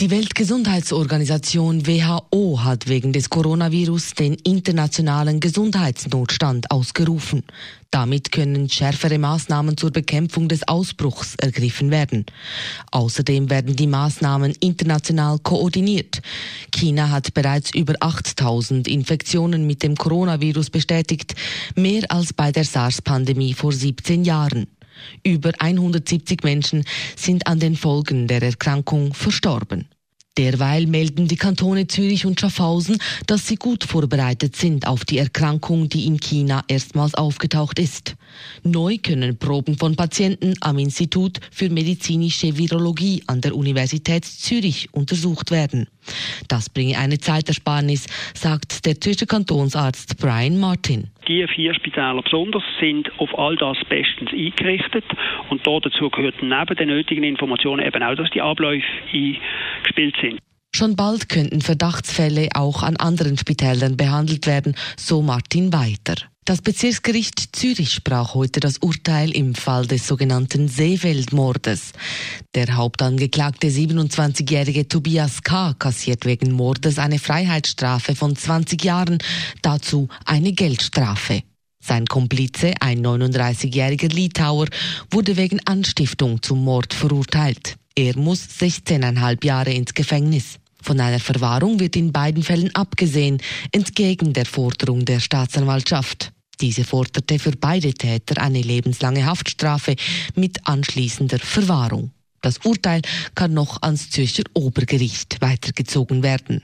Die Weltgesundheitsorganisation WHO hat wegen des Coronavirus den internationalen Gesundheitsnotstand ausgerufen. Damit können schärfere Maßnahmen zur Bekämpfung des Ausbruchs ergriffen werden. Außerdem werden die Maßnahmen international koordiniert. China hat bereits über 8000 Infektionen mit dem Coronavirus bestätigt, mehr als bei der SARS-Pandemie vor 17 Jahren. Über 170 Menschen sind an den Folgen der Erkrankung verstorben. Derweil melden die Kantone Zürich und Schaffhausen, dass sie gut vorbereitet sind auf die Erkrankung, die in China erstmals aufgetaucht ist. Neu können Proben von Patienten am Institut für medizinische Virologie an der Universität Zürich untersucht werden. Das bringe eine Zeitersparnis, sagt der Zürcher Kantonsarzt Brian Martin. Die vier Spitäler besonders sind auf all das bestens eingerichtet und dazu gehört neben den nötigen Informationen eben auch, dass die Abläufe eingespielt sind. Schon bald könnten Verdachtsfälle auch an anderen Spitälern behandelt werden, so Martin weiter. Das Bezirksgericht Zürich sprach heute das Urteil im Fall des sogenannten Seefeld-Mordes. Der Hauptangeklagte 27-jährige Tobias K. kassiert wegen Mordes eine Freiheitsstrafe von 20 Jahren, dazu eine Geldstrafe. Sein Komplize, ein 39-jähriger Litauer, wurde wegen Anstiftung zum Mord verurteilt. Er muss 16,5 Jahre ins Gefängnis. Von einer Verwahrung wird in beiden Fällen abgesehen, entgegen der Forderung der Staatsanwaltschaft. Diese forderte für beide Täter eine lebenslange Haftstrafe mit anschließender Verwahrung. Das Urteil kann noch ans Zürcher Obergericht weitergezogen werden.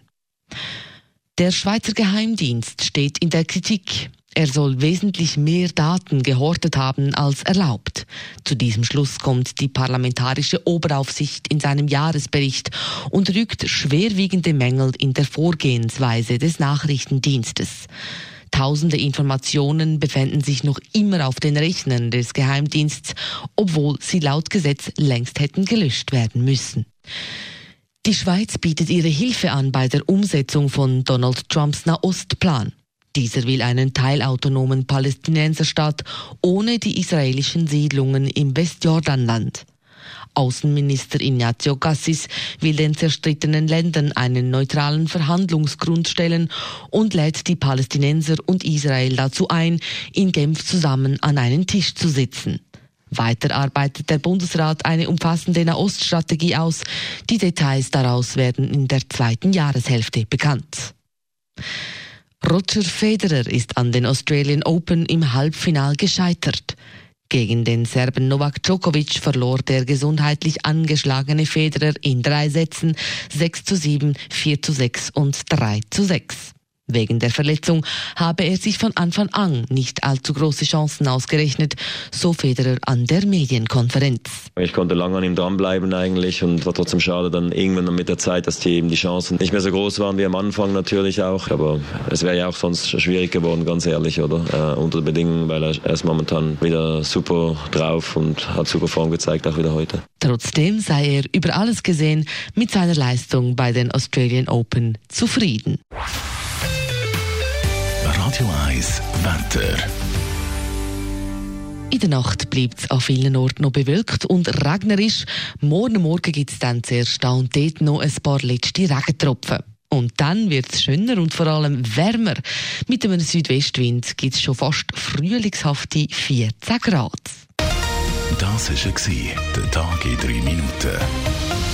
Der Schweizer Geheimdienst steht in der Kritik. Er soll wesentlich mehr Daten gehortet haben als erlaubt. Zu diesem Schluss kommt die parlamentarische Oberaufsicht in seinem Jahresbericht und rügt schwerwiegende Mängel in der Vorgehensweise des Nachrichtendienstes. Tausende Informationen befänden sich noch immer auf den Rechnern des Geheimdiensts, obwohl sie laut Gesetz längst hätten gelöscht werden müssen. Die Schweiz bietet ihre Hilfe an bei der Umsetzung von Donald Trumps Nahostplan. Dieser will einen teilautonomen Palästinenserstaat ohne die israelischen Siedlungen im Westjordanland. Außenminister Ignazio Cassis will den zerstrittenen Ländern einen neutralen Verhandlungsgrund stellen und lädt die Palästinenser und Israel dazu ein, in Genf zusammen an einen Tisch zu sitzen. Weiter arbeitet der Bundesrat eine umfassende Nahoststrategie aus. Die Details daraus werden in der zweiten Jahreshälfte bekannt. Roger Federer ist an den Australian Open im Halbfinal gescheitert. Gegen den Serben Novak Djokovic verlor der gesundheitlich angeschlagene Federer in drei Sätzen 6 zu 7, 4 zu 6 und 3 zu 6. Wegen der Verletzung habe er sich von Anfang an nicht allzu große Chancen ausgerechnet, so Federer an der Medienkonferenz. Ich konnte lange an ihm dranbleiben eigentlich und war trotzdem schade dann irgendwann mit der Zeit, dass die eben die Chancen nicht mehr so groß waren wie am Anfang natürlich auch. Aber es wäre ja auch sonst schwierig geworden, ganz ehrlich, oder? Äh, unter den Bedingungen, weil er, er ist momentan wieder super drauf und hat super Form gezeigt, auch wieder heute. Trotzdem sei er über alles gesehen mit seiner Leistung bei den Australian Open zufrieden. Radio 1 Wetter. In der Nacht bleibt es an vielen Orten noch bewölkt und regnerisch. Morgen Morgen gibt es dann zuerst da und dort noch ein paar letzte Regentropfen. Und dann wird es schöner und vor allem wärmer. Mit einem Südwestwind gibt es schon fast frühlingshafte 14 Grad. Das war der Tag in 3 Minuten.